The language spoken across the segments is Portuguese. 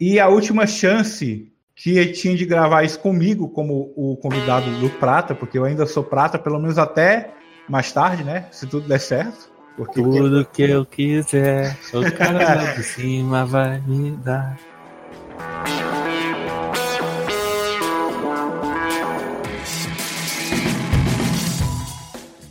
E a última chance que ele tinha de gravar isso comigo, como o convidado do Prata, porque eu ainda sou Prata, pelo menos até mais tarde, né? Se tudo der certo. Porque Tudo que eu quiser, o cara lá de cima vai me dar.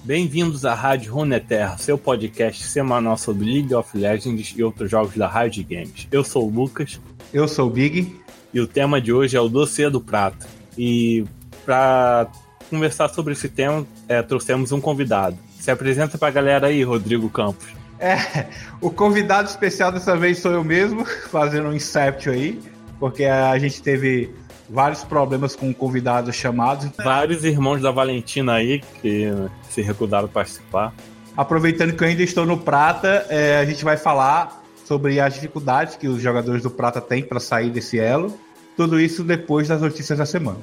Bem-vindos à Rádio Runeterra, seu podcast semanal sobre League of Legends e outros jogos da Riot Games. Eu sou o Lucas eu sou o Big. e o tema de hoje é o dossiê do prato. E para conversar sobre esse tema, é, trouxemos um convidado. Se apresenta pra galera aí, Rodrigo Campos. É, o convidado especial dessa vez sou eu mesmo, fazendo um Inception aí, porque a gente teve vários problemas com convidados chamados. Vários irmãos da Valentina aí que se recusaram a participar. Aproveitando que eu ainda estou no Prata, é, a gente vai falar sobre as dificuldades que os jogadores do Prata têm para sair desse elo. Tudo isso depois das notícias da semana.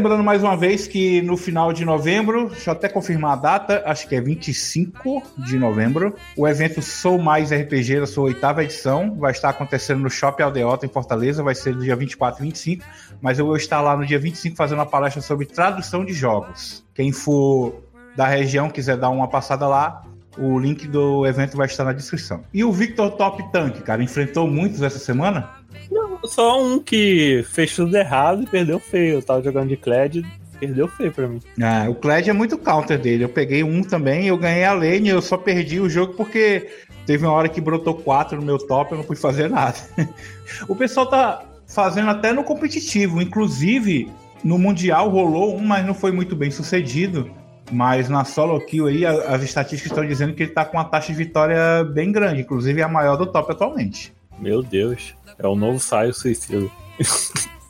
Relembrando mais uma vez que no final de novembro, deixa eu até confirmar a data, acho que é 25 de novembro, o evento Sou Mais RPG, da sua oitava edição, vai estar acontecendo no Shopping Aldeota, em Fortaleza, vai ser no dia 24 e 25, mas eu vou estar lá no dia 25 fazendo uma palestra sobre tradução de jogos. Quem for da região quiser dar uma passada lá, o link do evento vai estar na descrição. E o Victor Top Tank, cara, enfrentou muitos essa semana? Não, só um que fez tudo errado e perdeu feio. Eu tava jogando de Kled, perdeu feio pra mim. Ah, o Kled é muito counter dele. Eu peguei um também, eu ganhei a lane, eu só perdi o jogo porque teve uma hora que brotou quatro no meu top, eu não pude fazer nada. o pessoal tá fazendo até no competitivo, inclusive no Mundial rolou um, mas não foi muito bem sucedido. Mas na solo kill aí, as estatísticas estão dizendo que ele tá com uma taxa de vitória bem grande, inclusive é a maior do top atualmente. Meu Deus. É o novo saio suicida.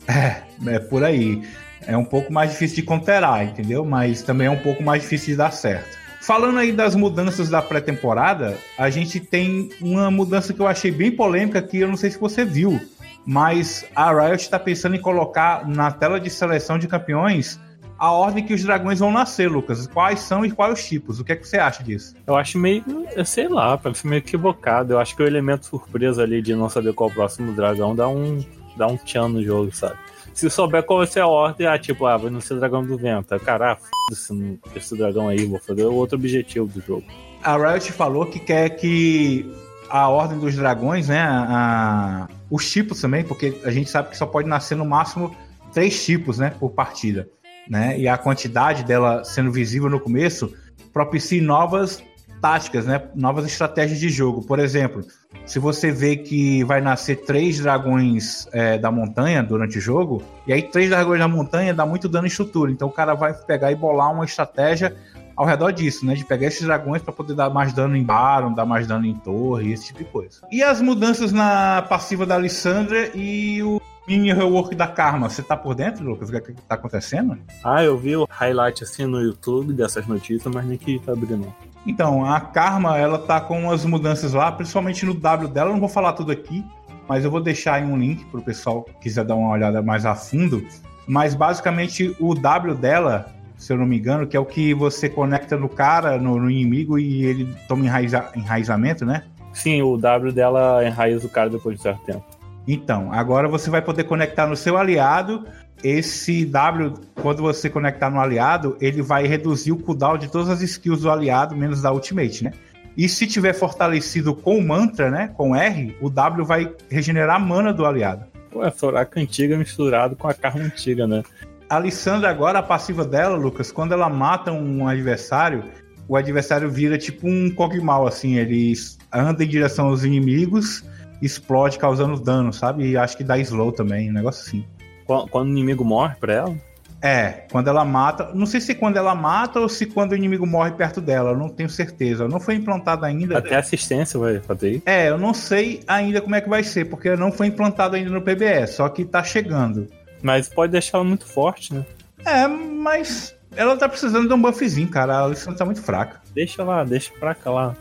É, é por aí. É um pouco mais difícil de conterar, entendeu? Mas também é um pouco mais difícil de dar certo. Falando aí das mudanças da pré-temporada, a gente tem uma mudança que eu achei bem polêmica que eu não sei se você viu, mas a Riot está pensando em colocar na tela de seleção de campeões a ordem que os dragões vão nascer, Lucas. Quais são e quais os tipos? O que é que você acha disso? Eu acho meio, eu sei lá, parece meio equivocado. Eu acho que o elemento surpresa ali de não saber qual é o próximo dragão dá um, dá um tchan no jogo, sabe? Se souber qual vai ser a ordem, ah, tipo, ah, vai não ser dragão do vento. Aí, Cara, ah, foda-se esse dragão aí, vou fazer o outro objetivo do jogo. A Riot falou que quer que a ordem dos dragões, né, a- os tipos também, porque a gente sabe que só pode nascer no máximo três tipos, né, por partida, né, e a quantidade dela sendo visível no começo propicie novas táticas, né, novas estratégias de jogo. Por exemplo, se você vê que vai nascer três dragões é, da montanha durante o jogo, e aí três dragões da montanha dá muito dano em estrutura, então o cara vai pegar e bolar uma estratégia ao redor disso, né? De pegar esses dragões para poder dar mais dano em Baron, dar mais dano em torre, esse tipo de coisa. E as mudanças na passiva da Alissandra e o mini rework da Karma, você tá por dentro, Lucas? O que, é que tá acontecendo? Ah, eu vi o highlight assim no YouTube dessas notícias, mas nem quis abrir não. Então, a Karma, ela tá com umas mudanças lá, principalmente no W dela, eu não vou falar tudo aqui, mas eu vou deixar aí um link pro pessoal que quiser dar uma olhada mais a fundo. Mas basicamente o W dela, se eu não me engano, que é o que você conecta no cara, no, no inimigo e ele toma enraiza- enraizamento, né? Sim, o W dela enraiza o cara depois de certo tempo. Então, agora você vai poder conectar no seu aliado. Esse W, quando você conectar no aliado, ele vai reduzir o cooldown de todas as skills do aliado, menos da ultimate, né? E se tiver fortalecido com o mantra, né? Com R, o W vai regenerar a mana do aliado. Pô, é Soraka antiga misturado com a carne antiga, né? A Lissandra agora, a passiva dela, Lucas, quando ela mata um adversário, o adversário vira tipo um Kog'Maw, assim, ele anda em direção aos inimigos, explode causando dano, sabe? E acho que dá slow também, um negócio assim. Qu- Quando o inimigo morre pra ela, É, quando ela mata. Não sei se quando ela mata ou se quando o inimigo morre perto dela, eu não tenho certeza. Não foi implantado ainda. até assistência vai fazer. É, eu não sei ainda como é que vai ser, porque não foi implantado ainda no PBE, só que tá chegando. Mas pode deixar ela muito forte, né? É, mas ela tá precisando de um buffzinho, cara. A Alessandra tá muito fraca. Deixa lá, deixa pra cá lá.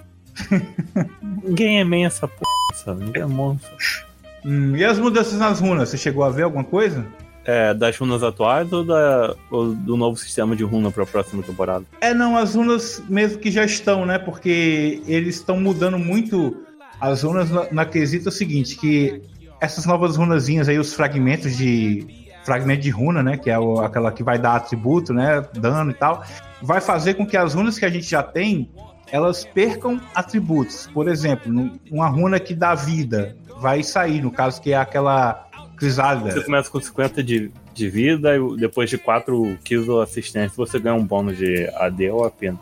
Ninguém é main essa porra, sabe? Ninguém é monstro. Hum, e as mudanças nas runas, você chegou a ver alguma coisa? É, das runas atuais ou, da, ou do novo sistema de runa para a próxima temporada? É, não, as runas mesmo que já estão, né? Porque eles estão mudando muito as runas na, na quesita seguinte, que essas novas runazinhas aí, os fragmentos de fragmento de runa, né, que é o, aquela que vai dar atributo, né, dano e tal, vai fazer com que as runas que a gente já tem, elas percam atributos. Por exemplo, uma runa que dá vida vai sair, no caso que é aquela crisálida. Você começa com 50 de, de vida e depois de 4 kills ou assistência você ganha um bônus de AD ou AP.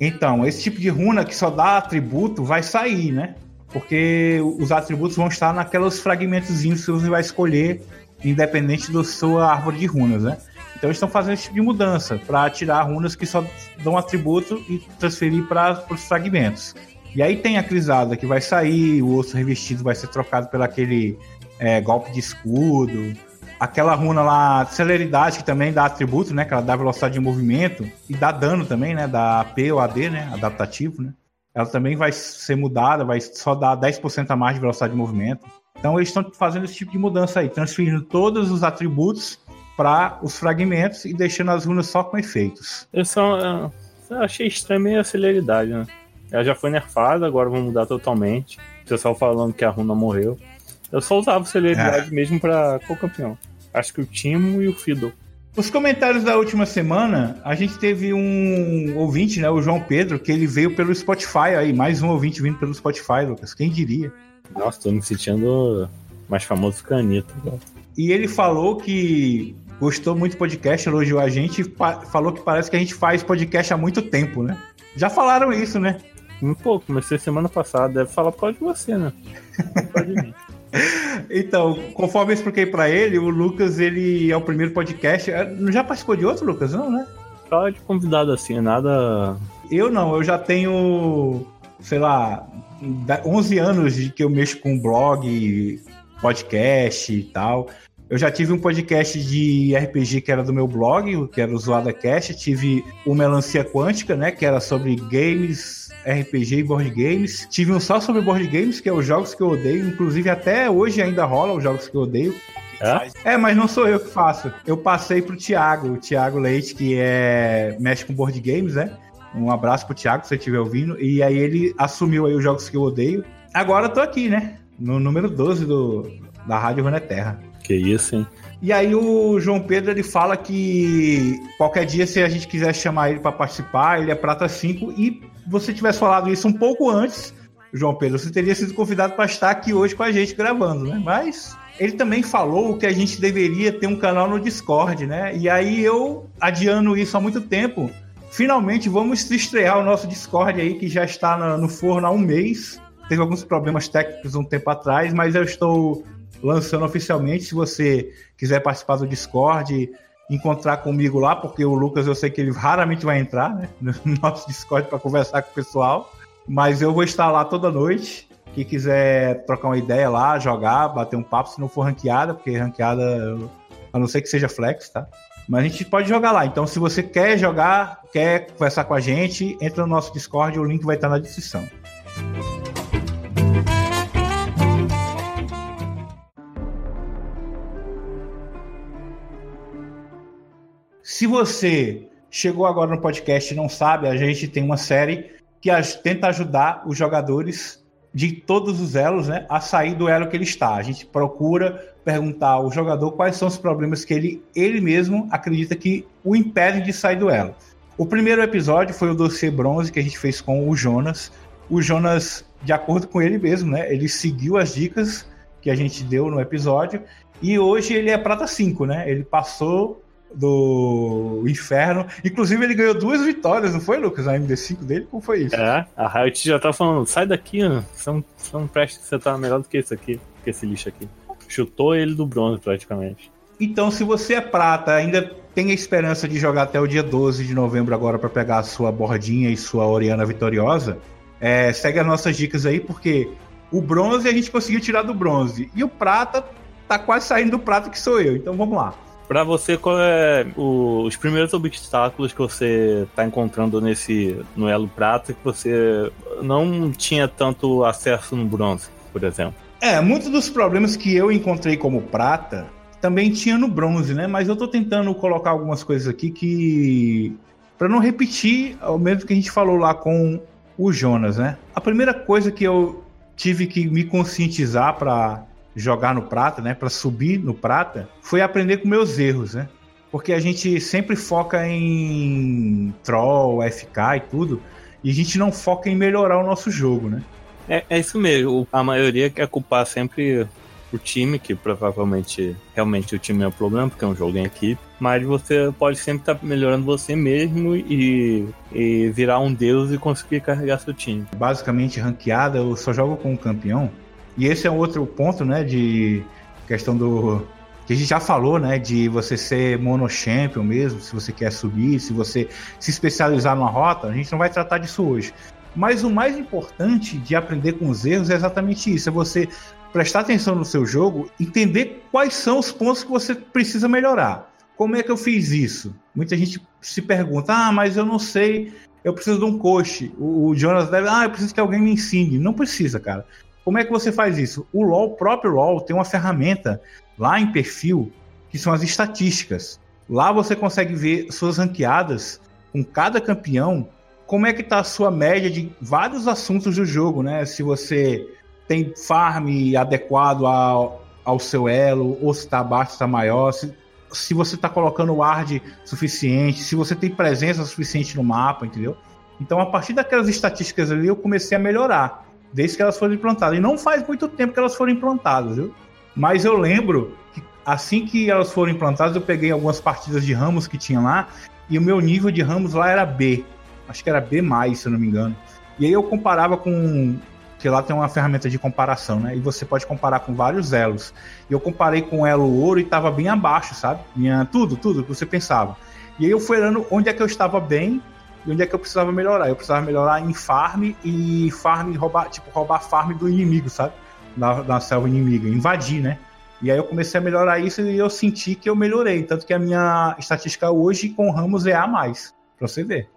Então, esse tipo de runa que só dá atributo vai sair, né? Porque os atributos vão estar naqueles fragmentos que você vai escolher, independente da sua árvore de runas, né? Então eles estão fazendo esse tipo de mudança para tirar runas que só dão atributo e transferir para os fragmentos. E aí tem a crisada que vai sair, o osso revestido vai ser trocado pelo aquele é, golpe de escudo. Aquela runa lá, celeridade, que também dá atributo, né? Que ela dá velocidade de movimento e dá dano também, né? Da AP ou AD, né? Adaptativo, né? Ela também vai ser mudada, vai só dar 10% a mais de velocidade de movimento. Então eles estão fazendo esse tipo de mudança aí, transferindo todos os atributos para os fragmentos e deixando as runas só com efeitos. Eu, só, eu achei estranho a celeridade, né? Ela já foi nerfada, agora vão mudar totalmente. O pessoal falando que a runa morreu. Eu só usava celeridade é. mesmo para qual campeão? Acho que o Timo e o Fiddle. Os comentários da última semana, a gente teve um ouvinte, né, o João Pedro, que ele veio pelo Spotify aí, mais um ouvinte vindo pelo Spotify, Lucas, quem diria? Nossa, tô me sentindo mais famoso que a Anitta. E ele falou que gostou muito do podcast, elogiou a gente e falou que parece que a gente faz podcast há muito tempo, né? Já falaram isso, né? Um pouco, comecei semana passada, deve falar por causa de você, né? Mim. Então, conforme eu expliquei para ele, o Lucas ele é o primeiro podcast. É, não já participou de outro, Lucas? Não, né? Só de convidado assim, nada. Eu não, eu já tenho, sei lá, 11 anos de que eu mexo com blog, podcast e tal. Eu já tive um podcast de RPG que era do meu blog, que era o Zoada Cast. Tive o Melancia Quântica, né? Que era sobre games, RPG e board games. Tive um só sobre board games, que é os jogos que eu odeio. Inclusive, até hoje ainda rola os jogos que eu odeio. É? é, mas não sou eu que faço. Eu passei pro Thiago, o Thiago Leite, que é mexe com board games, né? Um abraço pro Thiago, se você estiver ouvindo. E aí ele assumiu aí os jogos que eu odeio. Agora eu tô aqui, né? No número 12 do, da Rádio Runeterra. Que isso, hein? E aí o João Pedro ele fala que qualquer dia, se a gente quiser chamar ele para participar, ele é prata 5. E você tivesse falado isso um pouco antes, João Pedro, você teria sido convidado para estar aqui hoje com a gente gravando, né? Mas ele também falou que a gente deveria ter um canal no Discord, né? E aí eu, adiando isso há muito tempo, finalmente vamos estrear o nosso Discord aí, que já está no forno há um mês. Teve alguns problemas técnicos um tempo atrás, mas eu estou lançando oficialmente. Se você quiser participar do Discord, encontrar comigo lá, porque o Lucas eu sei que ele raramente vai entrar né, no nosso Discord para conversar com o pessoal. Mas eu vou estar lá toda noite. Quem quiser trocar uma ideia lá, jogar, bater um papo, se não for ranqueada, porque ranqueada, a não ser que seja flex, tá? Mas a gente pode jogar lá. Então, se você quer jogar, quer conversar com a gente, entra no nosso Discord, o link vai estar na descrição. Se você chegou agora no podcast e não sabe, a gente tem uma série que tenta ajudar os jogadores de todos os elos né, a sair do elo que ele está. A gente procura perguntar ao jogador quais são os problemas que ele, ele mesmo acredita que o impedem de sair do elo. O primeiro episódio foi o dossiê bronze que a gente fez com o Jonas. O Jonas, de acordo com ele mesmo, né, ele seguiu as dicas que a gente deu no episódio e hoje ele é prata 5, né? Ele passou do Inferno. Inclusive, ele ganhou duas vitórias, não foi, Lucas? A MD5 dele? Como foi isso? É, a Riot já tá falando, sai daqui? Você não, você não presta que você tá melhor do que esse aqui, que esse lixo aqui. Chutou ele do bronze, praticamente. Então, se você é prata, ainda tem a esperança de jogar até o dia 12 de novembro agora para pegar a sua bordinha e sua Oriana vitoriosa, é, segue as nossas dicas aí, porque o bronze a gente conseguiu tirar do bronze. E o prata tá quase saindo do prata que sou eu. Então vamos lá. Pra você, qual é o, os primeiros obstáculos que você tá encontrando nesse no Elo Prata que você não tinha tanto acesso no bronze, por exemplo? É, muitos dos problemas que eu encontrei como prata também tinha no bronze, né? Mas eu tô tentando colocar algumas coisas aqui que. para não repetir o mesmo que a gente falou lá com o Jonas, né? A primeira coisa que eu tive que me conscientizar para jogar no prata, né? Para subir no prata, foi aprender com meus erros, né? Porque a gente sempre foca em troll, FK e tudo, e a gente não foca em melhorar o nosso jogo, né? É, é isso mesmo. A maioria quer culpar sempre o time, que provavelmente realmente o time é o problema, porque é um jogo em equipe, mas você pode sempre estar tá melhorando você mesmo e, e virar um deus e conseguir carregar seu time. Basicamente, ranqueada, eu só jogo com o campeão. E esse é outro ponto, né, de questão do que a gente já falou, né, de você ser monochampion mesmo, se você quer subir, se você se especializar numa rota, a gente não vai tratar disso hoje. Mas o mais importante de aprender com os erros é exatamente isso: é você prestar atenção no seu jogo, entender quais são os pontos que você precisa melhorar. Como é que eu fiz isso? Muita gente se pergunta: ah, mas eu não sei, eu preciso de um coach. O, Jonas deve, ah, eu preciso que alguém me ensine. Não precisa, cara. Como é que você faz isso? O LoL, o próprio LoL, tem uma ferramenta lá em perfil que são as estatísticas. Lá você consegue ver suas ranqueadas com cada campeão como é que tá a sua média de vários assuntos do jogo, né? Se você tem farm adequado ao, ao seu elo, ou se está abaixo, está maior, se, se você está colocando ward suficiente, se você tem presença suficiente no mapa, entendeu? Então, a partir daquelas estatísticas ali, eu comecei a melhorar, desde que elas foram implantadas. E não faz muito tempo que elas foram implantadas, viu? Mas eu lembro que assim que elas foram implantadas, eu peguei algumas partidas de ramos que tinha lá, e o meu nível de ramos lá era B acho que era B, se eu não me engano. E aí eu comparava com. Que lá tem uma ferramenta de comparação, né? E você pode comparar com vários elos. E eu comparei com o elo ouro e estava bem abaixo, sabe? Minha, tudo, tudo que você pensava. E aí eu fui olhando onde é que eu estava bem e onde é que eu precisava melhorar. Eu precisava melhorar em farm e farm, roubar, tipo, roubar farm do inimigo, sabe? Da, selva inimiga, invadir, né? E aí eu comecei a melhorar isso e eu senti que eu melhorei. Tanto que a minha estatística hoje com Ramos é A, pra você ver.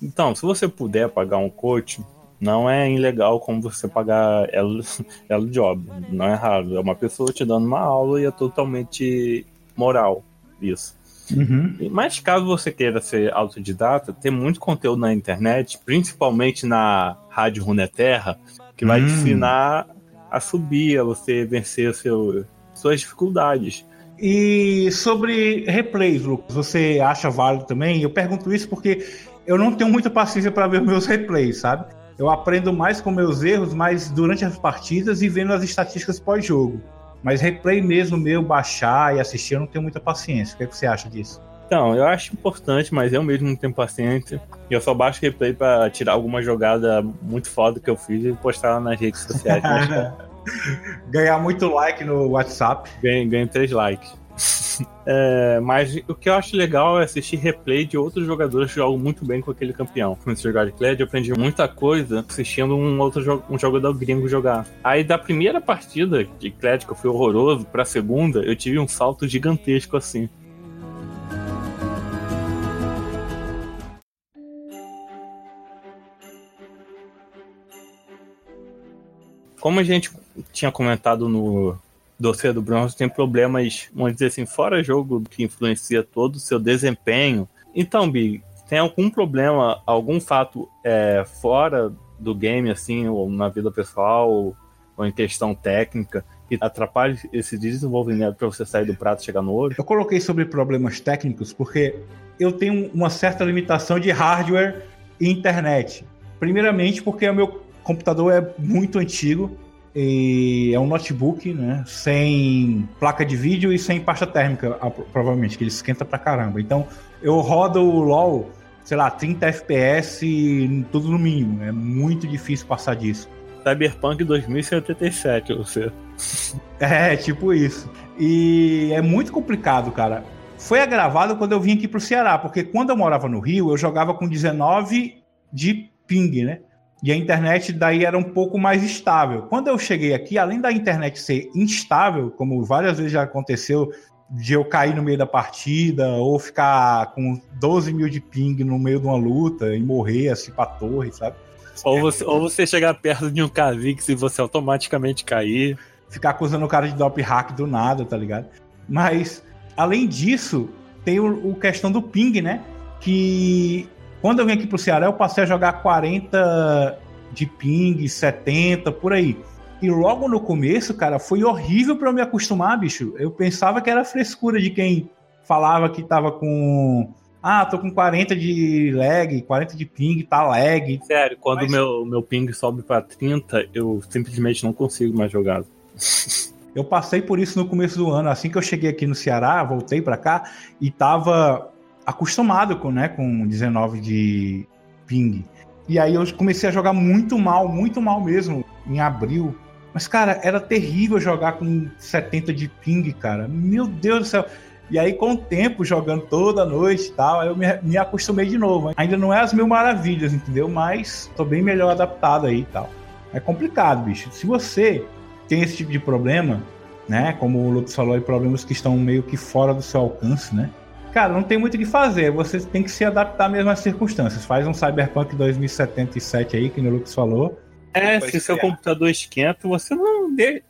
Então, se você puder pagar um coach, não é ilegal como você pagar ela, ela job. Não é raro. É uma pessoa te dando uma aula e é totalmente moral isso. Uhum. Mas caso você queira ser autodidata, tem muito conteúdo na internet, principalmente na Rádio Runeterra, que vai te hum. ensinar a subir, a você vencer seu, suas dificuldades. E sobre replays, Lucas, você acha válido também? Eu pergunto isso porque eu não tenho muita paciência para ver meus replays, sabe? Eu aprendo mais com meus erros, mas durante as partidas e vendo as estatísticas pós-jogo. Mas replay mesmo meu, baixar e assistir, eu não tenho muita paciência. O que, é que você acha disso? Então, eu acho importante, mas eu mesmo não tenho paciência. E eu só baixo replay para tirar alguma jogada muito foda que eu fiz e postar nas redes sociais. Ganhar muito like no WhatsApp. Ganho, ganho três likes. É, mas o que eu acho legal é assistir replay de outros jogadores que jogam muito bem com aquele campeão. Comecei a jogar de Kled, eu aprendi muita coisa assistindo um outro um jogador gringo jogar. Aí da primeira partida de Kled, que eu fui horroroso, pra segunda, eu tive um salto gigantesco assim. Como a gente tinha comentado no, do bronze tem problemas, vamos dizer assim, fora jogo que influencia todo o seu desempenho. Então, Big, tem algum problema, algum fato é, fora do game, assim, ou na vida pessoal, ou, ou em questão técnica, que atrapalhe esse desenvolvimento para você sair do prato e chegar no ouro? Eu coloquei sobre problemas técnicos porque eu tenho uma certa limitação de hardware e internet. Primeiramente, porque o meu computador é muito antigo, e é um notebook, né? Sem placa de vídeo e sem pasta térmica, provavelmente, que ele esquenta pra caramba. Então, eu rodo o LoL, sei lá, 30 FPS, tudo no mínimo. É muito difícil passar disso. Cyberpunk 2077, você. É, tipo isso. E é muito complicado, cara. Foi agravado quando eu vim aqui pro Ceará, porque quando eu morava no Rio, eu jogava com 19 de ping, né? E a internet daí era um pouco mais estável. Quando eu cheguei aqui, além da internet ser instável, como várias vezes já aconteceu de eu cair no meio da partida ou ficar com 12 mil de ping no meio de uma luta e morrer assim pra torre, sabe? Ou você, ou você chegar perto de um Kha'Zix e você automaticamente cair. Ficar acusando o cara de drop hack do nada, tá ligado? Mas, além disso, tem o, o questão do ping, né? Que quando eu vim aqui pro Ceará, eu passei a jogar 40 de ping, 70, por aí. E logo no começo, cara, foi horrível para eu me acostumar, bicho. Eu pensava que era frescura de quem falava que tava com. Ah, tô com 40 de lag, 40 de ping, tá lag. Sério, quando Mas... meu, meu ping sobe para 30, eu simplesmente não consigo mais jogar. Eu passei por isso no começo do ano. Assim que eu cheguei aqui no Ceará, voltei para cá e tava acostumado com, né, com 19 de ping. E aí eu comecei a jogar muito mal, muito mal mesmo, em abril. Mas, cara, era terrível jogar com 70 de ping, cara. Meu Deus do céu. E aí, com o tempo, jogando toda noite e tal, eu me, me acostumei de novo. Ainda não é as mil maravilhas, entendeu? Mas tô bem melhor adaptado aí e tal. É complicado, bicho. Se você tem esse tipo de problema, né? Como o Lucas falou, aí, problemas que estão meio que fora do seu alcance, né? Cara, não tem muito o que fazer. Você tem que se adaptar mesmo às circunstâncias. Faz um Cyberpunk 2077 aí, que o Lucas falou é, se seu computador esquenta, você não dê,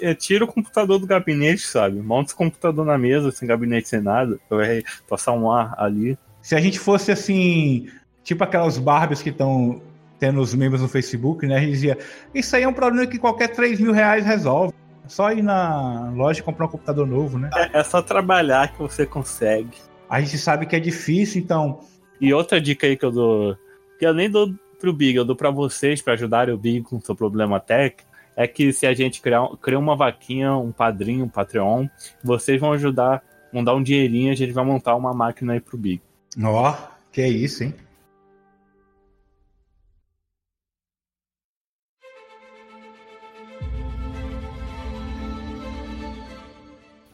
é, tira o computador do gabinete, sabe? Monta o computador na mesa, sem gabinete, sem nada, vai passar um ar ali. Se a gente fosse assim, tipo aquelas Barbies que estão tendo os membros no Facebook, né? A gente dizia, isso aí é um problema que qualquer 3 mil reais resolve. Só ir na loja e comprar um computador novo, né? É, é só trabalhar que você consegue. A gente sabe que é difícil, então. E outra dica aí que eu dou, que além do pro Big, eu dou para vocês, para ajudarem o Big com o seu problema técnico, é que se a gente criar, criar uma vaquinha, um padrinho, um Patreon, vocês vão ajudar, vão dar um dinheirinho, a gente vai montar uma máquina aí pro Big. Ó, oh, que é isso, hein?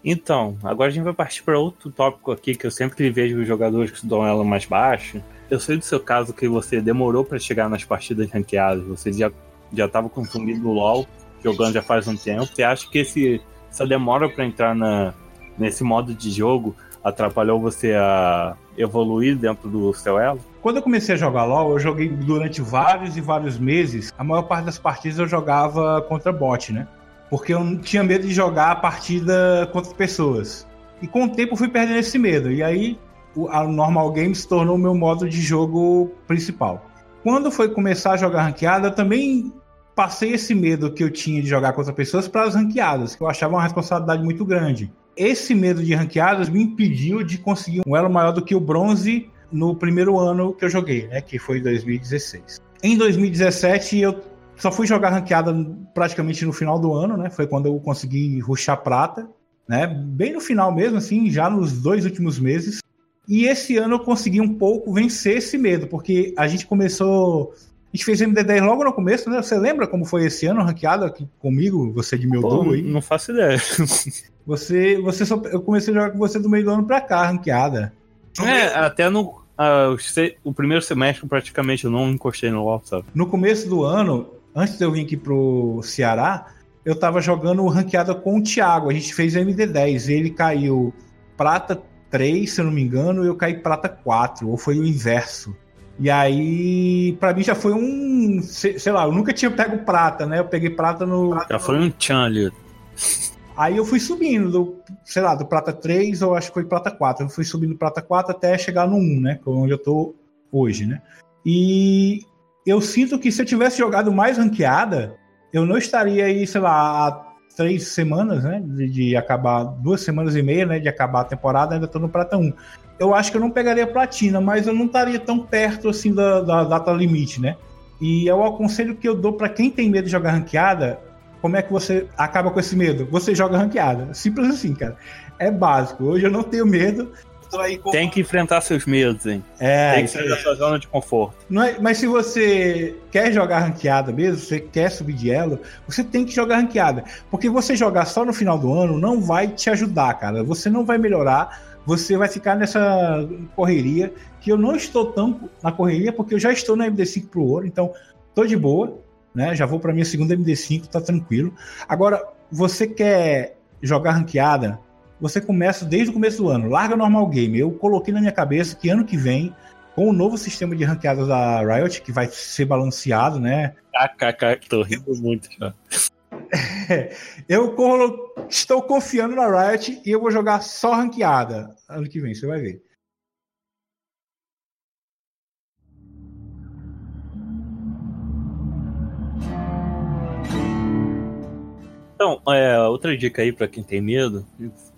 Então, agora a gente vai partir para outro tópico aqui que eu sempre vejo os jogadores que dão ela mais baixo, eu sei do seu caso que você demorou para chegar nas partidas ranqueadas, você já já estava consumindo LoL, jogando já faz um tempo. Você acha que esse, essa demora para entrar na, nesse modo de jogo atrapalhou você a evoluir dentro do seu elo? Quando eu comecei a jogar LoL, eu joguei durante vários e vários meses. A maior parte das partidas eu jogava contra bot, né? Porque eu tinha medo de jogar a partida contra pessoas. E com o tempo fui perdendo esse medo. E aí a Normal Game se tornou o meu modo de jogo principal. Quando foi começar a jogar ranqueada, eu também passei esse medo que eu tinha de jogar contra pessoas para as ranqueadas, que eu achava uma responsabilidade muito grande. Esse medo de ranqueadas me impediu de conseguir um elo maior do que o bronze no primeiro ano que eu joguei, né, que foi 2016. Em 2017 eu só fui jogar ranqueada praticamente no final do ano, né? Foi quando eu consegui ruxar prata, né? Bem no final mesmo, assim, já nos dois últimos meses. E esse ano eu consegui um pouco vencer esse medo, porque a gente começou. A gente fez MD10 logo no começo, né? Você lembra como foi esse ano ranqueado aqui comigo, você de meu Pô, aí? Não faço ideia. Você, você só, eu comecei a jogar com você do meio do ano pra cá, ranqueada. É, até no. Uh, o primeiro semestre praticamente eu não encostei no LoL, sabe? No começo do ano, antes de eu vir aqui pro Ceará, eu tava jogando ranqueada com o Thiago. A gente fez MD10. Ele caiu prata 3, se eu não me engano, eu caí prata 4, ou foi o inverso. E aí, pra mim já foi um. Sei lá, eu nunca tinha pego prata, né? Eu peguei prata no. Já foi um tchan ali. Aí eu fui subindo, do, sei lá, do prata 3 ou acho que foi prata 4. Eu fui subindo prata 4 até chegar no 1, né? Que é onde eu tô hoje, né? E eu sinto que se eu tivesse jogado mais ranqueada, eu não estaria aí, sei lá, três semanas, né? De, de, acabar, duas semanas e meia, né? De acabar a temporada, ainda tô no Prata 1. Eu acho que eu não pegaria platina, mas eu não estaria tão perto assim da, da data limite, né? E é o aconselho que eu dou para quem tem medo de jogar ranqueada. Como é que você acaba com esse medo? Você joga ranqueada. Simples assim, cara. É básico. Hoje eu não tenho medo, com... Tem que enfrentar seus medos, hein? É. Tem que sair da sua zona de conforto. Não é, mas se você quer jogar ranqueada mesmo, você quer subir de elo, você tem que jogar ranqueada. Porque você jogar só no final do ano não vai te ajudar, cara. Você não vai melhorar. Você vai ficar nessa correria que eu não estou tão na correria porque eu já estou na MD5 pro ouro, então tô de boa, né? Já vou para minha segunda MD5, tá tranquilo. Agora, você quer jogar ranqueada você começa desde o começo do ano. Larga normal game. Eu coloquei na minha cabeça que ano que vem, com o novo sistema de ranqueadas da Riot, que vai ser balanceado, né? KKK, tô rindo muito já. eu estou confiando na Riot e eu vou jogar só ranqueada ano que vem, você vai ver. Então, é, outra dica aí para quem tem medo,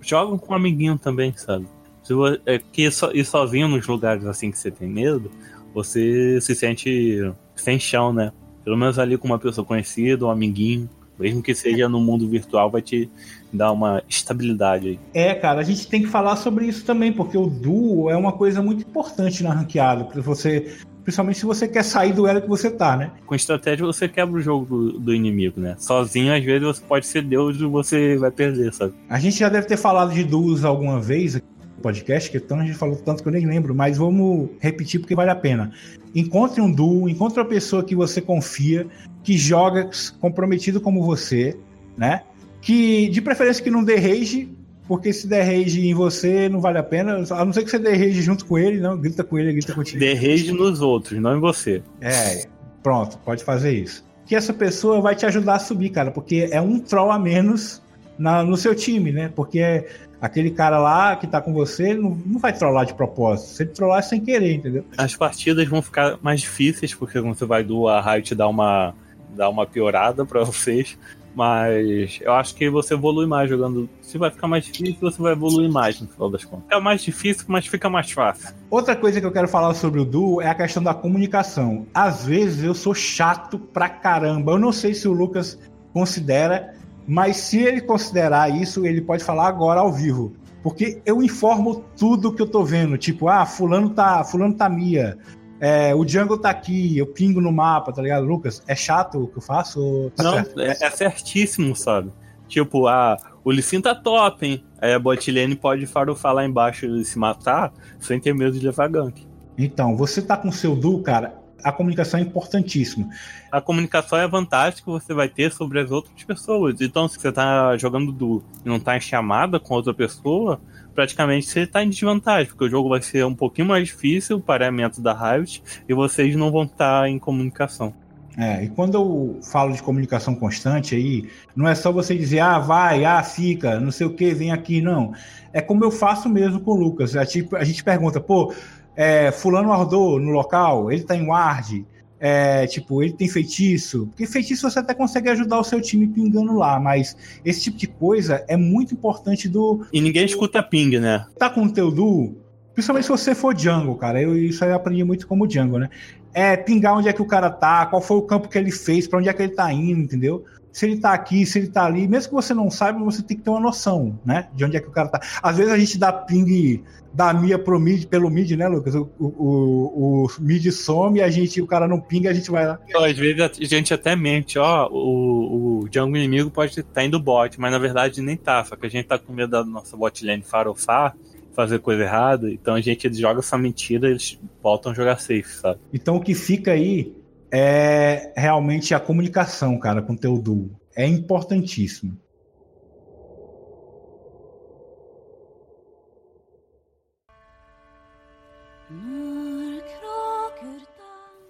joga com um amiguinho também, sabe? Se você, é que so, ir sozinho nos lugares assim que você tem medo, você se sente sem chão, né? Pelo menos ali com uma pessoa conhecida, um amiguinho, mesmo que seja no mundo virtual, vai te dar uma estabilidade aí. É, cara, a gente tem que falar sobre isso também, porque o duo é uma coisa muito importante na ranqueada, para você Principalmente se você quer sair do elo que você tá, né? Com estratégia você quebra o jogo do, do, inimigo, né? Sozinho, às vezes, você pode ser Deus e você vai perder, sabe? A gente já deve ter falado de duos alguma vez podcast, que então a gente falou tanto que eu nem lembro, mas vamos repetir porque vale a pena. Encontre um duo, encontre uma pessoa que você confia, que joga comprometido como você, né? Que de preferência que não dê rage, porque se der rage em você, não vale a pena. A não ser que você der rage junto com ele, não. Grita com ele, grita contigo. Der rage nos outros, não em você. É, pronto, pode fazer isso. Que essa pessoa vai te ajudar a subir, cara, porque é um troll a menos na, no seu time, né? Porque aquele cara lá que tá com você não, não vai trollar de propósito. Se ele trollar é sem querer, entendeu? As partidas vão ficar mais difíceis, porque quando você vai do a Riot dar uma, dar uma piorada para vocês. Mas eu acho que você evolui mais jogando. Se vai ficar mais difícil, você vai evoluir mais no final das contas. É mais difícil, mas fica mais fácil. Outra coisa que eu quero falar sobre o duo é a questão da comunicação. Às vezes eu sou chato pra caramba. Eu não sei se o Lucas considera, mas se ele considerar isso, ele pode falar agora ao vivo. Porque eu informo tudo que eu tô vendo. Tipo, ah, fulano tá, fulano tá Mia. É, o jungle tá aqui, eu pingo no mapa, tá ligado, Lucas? É chato o que eu faço? Tá Não, é, é, certíssimo, sabe? Tipo, ah, o Lissin tá top, hein? Aí a botlane pode farofar lá embaixo e se matar sem ter medo de levar gank. Então, você tá com seu duo, cara, a comunicação é importantíssima. A comunicação é a vantagem que você vai ter sobre as outras pessoas. Então, se você tá jogando duo e não tá em chamada com outra pessoa, praticamente você está em desvantagem, porque o jogo vai ser um pouquinho mais difícil, o pareamento da Riot, e vocês não vão estar tá em comunicação. É, e quando eu falo de comunicação constante aí, não é só você dizer, ah, vai, ah, fica, não sei o que, vem aqui, não. É como eu faço mesmo com o Lucas. A, tipo, a gente pergunta, pô, é, fulano ardou no local, ele tá em ward, é, tipo, ele tem feitiço. Porque feitiço você até consegue ajudar o seu time pingando lá, mas esse tipo de coisa é muito importante do. E ninguém escuta ping, né? Tá com o teu duo, principalmente se você for jungle, cara. Eu, isso aí eu aprendi muito como jungle, né? É pingar onde é que o cara tá, qual foi o campo que ele fez, para onde é que ele tá indo, entendeu? Se ele tá aqui, se ele tá ali, mesmo que você não saiba, você tem que ter uma noção, né? De onde é que o cara tá. Às vezes a gente dá ping da Mia pro mid, pelo mid, né, Lucas? O, o, o mid some, a gente, o cara não pinga, a gente vai lá. Às vezes a gente até mente, ó, o, o jungle inimigo pode estar tá indo bot, mas na verdade nem tá, só que a gente tá com medo da nossa bot lane farofar, fazer coisa errada, então a gente joga essa mentira, eles voltam a jogar safe, sabe? Então o que fica aí é realmente a comunicação, cara, com o teu duo. É importantíssimo.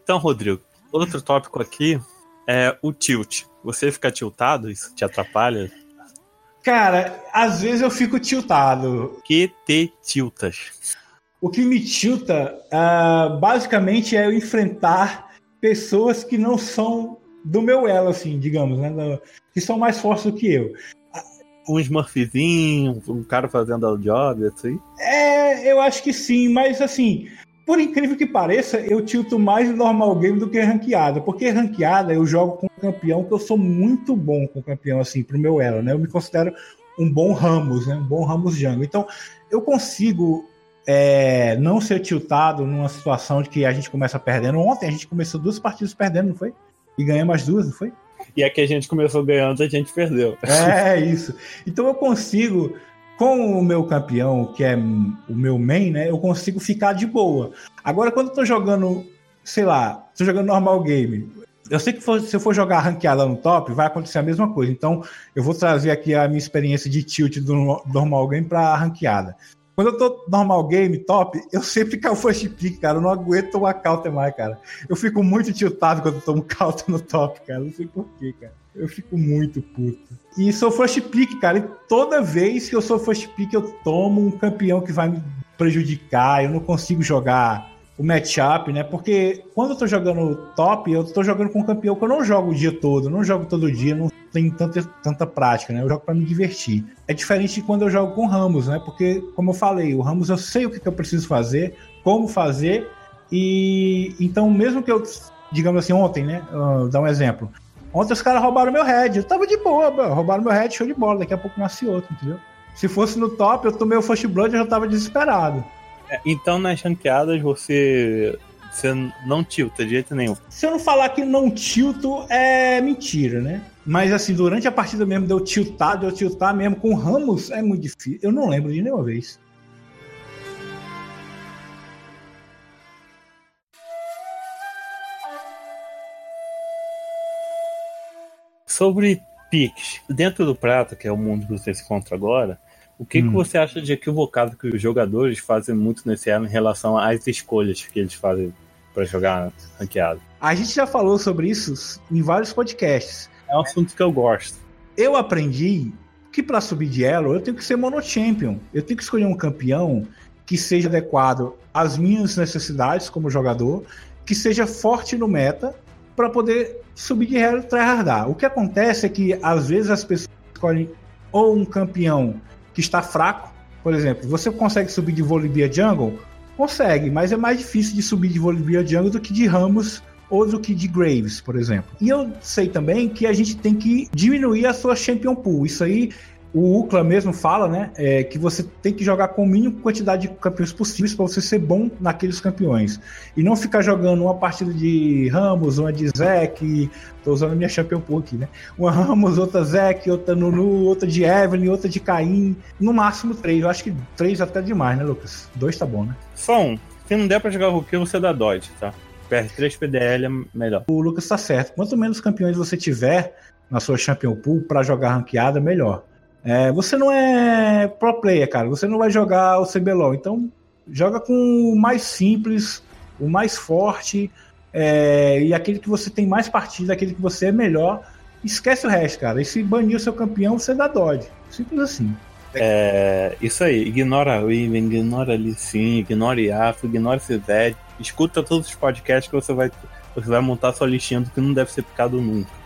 Então, Rodrigo, outro tópico aqui é o tilt. Você fica tiltado? Isso te atrapalha? Cara, às vezes eu fico tiltado. Que te tiltas? O que me tilta, uh, basicamente, é eu enfrentar pessoas que não são do meu elo, assim, digamos, né? Que são mais fortes do que eu. Um Smurfzinho, um cara fazendo o job, assim? É, eu acho que sim, mas assim, por incrível que pareça, eu tilto mais normal game do que ranqueada, porque ranqueada eu jogo com campeão que eu sou muito bom com campeão, assim, pro meu elo, né? Eu me considero um bom Ramos, né? Um bom Ramos Jungle. Então, eu consigo é, não ser tiltado numa situação de que a gente começa perdendo. Ontem a gente começou duas partidas perdendo, não foi? E ganhamos as duas, não foi? E a que a gente começou ganhando, a gente perdeu. É, isso. Então eu consigo com o meu campeão, que é o meu main, né, eu consigo ficar de boa. Agora, quando eu tô jogando, sei lá, tô jogando normal game, Eu sei que for, se eu for jogar ranqueada no top, vai acontecer a mesma coisa. Então, eu vou trazer aqui a minha experiência de tilt do normal game para ranqueada. Quando eu tô normal game, top, eu sempre caio first pick, cara. Eu não aguento tomar counter mais, cara. Eu fico muito tiltado quando eu tomo counter no top, cara. Não sei porquê, cara. Eu fico muito puto. E sou first pick, cara. E toda vez que eu sou first pick, eu tomo um campeão que vai me prejudicar. Eu não consigo jogar o matchup, né? Porque quando eu tô jogando top, eu tô jogando com um campeão que eu não jogo o dia todo, não jogo todo dia, não tenho tanta, tanta prática, né? Eu jogo para me divertir. É diferente de quando eu jogo com Ramos, né? Porque, como eu falei, o Ramos eu sei o que, que eu preciso fazer, como fazer, e então, mesmo que eu, digamos assim, ontem, né? Uh, dar um exemplo. Ontem os caras roubaram meu head. Eu tava de boa, mano. roubaram meu head, show de bola. Daqui a pouco nasce outro, entendeu? Se fosse no top, eu tomei o First Blood eu já tava desesperado. É, então nas ranqueadas você você não tilta de jeito nenhum. Se eu não falar que não tilto, é mentira, né? Mas assim, durante a partida mesmo, de eu tiltar, de eu tiltar mesmo com Ramos, é muito difícil. Eu não lembro de nenhuma vez. Sobre picks, dentro do Prata, que é o mundo que você se encontra agora, o que, hum. que você acha de equivocado que os jogadores fazem muito nesse ano em relação às escolhas que eles fazem para jogar ranqueado? A gente já falou sobre isso em vários podcasts. É um assunto que eu gosto. Eu aprendi que para subir de elo eu tenho que ser monochampion. Eu tenho que escolher um campeão que seja adequado às minhas necessidades como jogador, que seja forte no meta para poder subir de elo e tryhardar. O que acontece é que às vezes as pessoas escolhem ou um campeão que está fraco. Por exemplo, você consegue subir de Volibear Jungle? Consegue, mas é mais difícil de subir de Volibear Jungle do que de Ramos ou do que de Graves, por exemplo. E eu sei também que a gente tem que diminuir a sua Champion Pool. Isso aí o UCLA mesmo fala, né, é, que você tem que jogar com a mínima quantidade de campeões possíveis para você ser bom naqueles campeões. E não ficar jogando uma partida de Ramos, uma de Zek, tô usando a minha Champion Pool aqui, né? Uma Ramos, outra Zek, outra Nunu, outra de Evelyn, outra de Caim. No máximo três. Eu acho que três até demais, né, Lucas? Dois tá bom, né? Só um. Se não der para jogar Hulk, você dá Dodge, tá? PR3 PDL é melhor. O Lucas tá certo. Quanto menos campeões você tiver na sua Champion Pool para jogar ranqueada, melhor. É, você não é pro player, cara. Você não vai jogar o CBLOL. Então, joga com o mais simples, o mais forte é, e aquele que você tem mais partida, aquele que você é melhor. Esquece o resto, cara. E se banir o seu campeão, você dá Dodge. Simples assim. É, isso aí, ignora o Ivan, ignora ali sim, ignora Yafo, ignora Civete, escuta todos os podcasts que você vai, você vai montar sua listinha do que não deve ser picado nunca.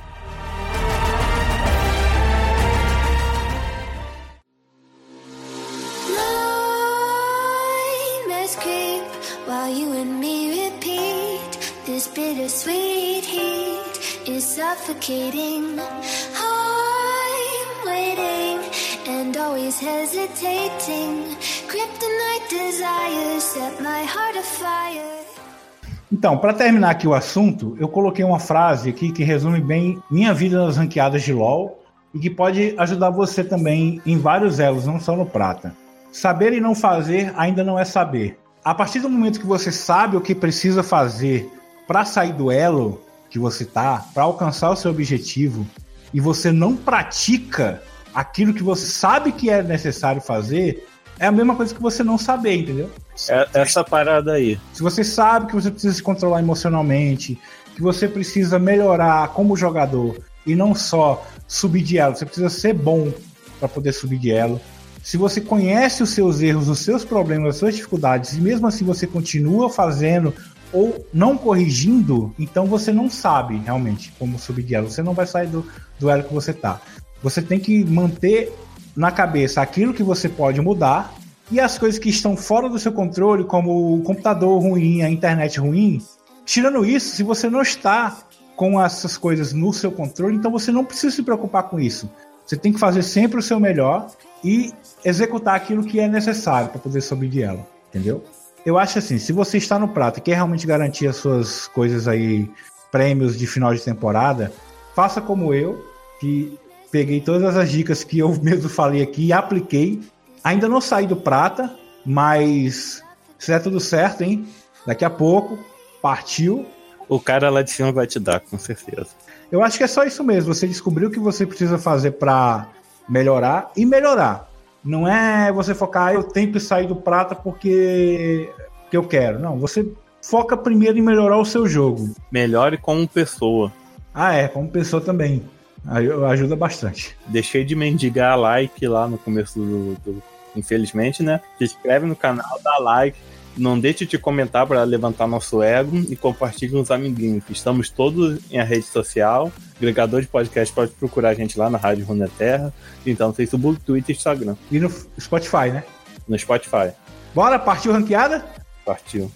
suffocating. I'm waiting and always hesitating. Kryptonite desires set my heart afire. Então, para terminar aqui o assunto, eu coloquei uma frase aqui que resume bem minha vida nas ranqueadas de LoL e que pode ajudar você também em vários elos, não só no prata. Saber e não fazer ainda não é saber. A partir do momento que você sabe o que precisa fazer para sair do elo que você tá, para alcançar o seu objetivo, e você não pratica aquilo que você sabe que é necessário fazer, é a mesma coisa que você não saber, entendeu? É essa parada aí. Se você sabe que você precisa se controlar emocionalmente, que você precisa melhorar como jogador e não só subir de elo, você precisa ser bom para poder subir de elo. Se você conhece os seus erros, os seus problemas, as suas dificuldades, e mesmo assim você continua fazendo ou não corrigindo, então você não sabe realmente como subir de elo. Você não vai sair do, do elo que você tá. Você tem que manter na cabeça aquilo que você pode mudar e as coisas que estão fora do seu controle, como o computador ruim, a internet ruim. Tirando isso, se você não está com essas coisas no seu controle, então você não precisa se preocupar com isso. Você tem que fazer sempre o seu melhor e executar aquilo que é necessário para poder de elo, entendeu? eu acho assim, se você está no prato e quer realmente garantir as suas coisas aí, prêmios de final de temporada, faça como eu, que peguei todas as dicas que eu mesmo falei aqui e apliquei. Ainda não saí do prata, mas se der tudo certo, hein? Daqui a pouco, partiu. O cara lá de cima vai te dar, com certeza. Eu acho que é só isso mesmo. Você descobriu o que você precisa fazer para melhorar e melhorar. Não é você focar, ah, eu tenho que sair do prata porque, porque eu quero. Não, você foca primeiro em melhorar o seu jogo. Melhore como pessoa. Ah, é, como pessoa também. Ajuda bastante. Deixei de mendigar like lá no começo do, do infelizmente, né? Se inscreve no canal, dá like, não deixe de comentar para levantar nosso ego e compartilhe com os amiguinhos. Estamos todos em a rede social. Agregador de podcast pode procurar a gente lá na Rádio Terra. Então no Facebook, Twitter Instagram. E no Spotify, né? No Spotify. Bora, partiu ranqueada? Partiu.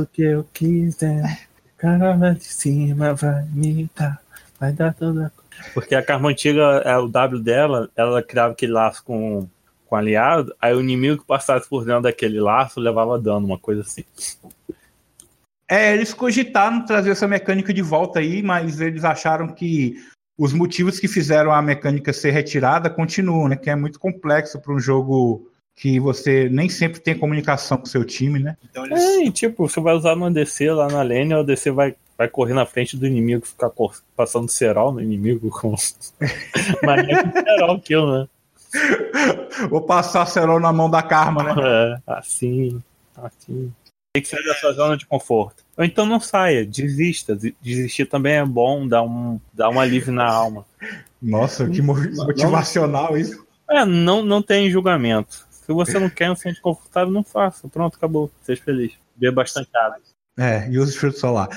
Tudo que eu quiser, cara lá de cima vai me dar, vai dar toda. Porque a Karma antiga, é, o W dela, ela criava aquele laço com, com aliado, aí o inimigo que passasse por dentro daquele laço levava dano, uma coisa assim. É, eles cogitaram trazer essa mecânica de volta aí, mas eles acharam que os motivos que fizeram a mecânica ser retirada continuam, né? Que é muito complexo para um jogo que você nem sempre tem comunicação com o seu time, né? Então eles... É, e, tipo, você vai usar no DC lá na lane, o DC vai, vai correr na frente do inimigo, ficar passando cerol no inimigo com. Mas é cerol kill, né? Vou passar cerol na mão da Karma, né? É, assim, assim. Tem que sair da sua zona de conforto. Ou então não saia, desista. Desistir também é bom, dá um, dá um alívio na alma. Nossa, que motivacional isso. É, não, não tem julgamento. Se você não quer, se sente confortável, não faça. Pronto, acabou. Seja feliz. Beba bastante água. É, e use filtro solar.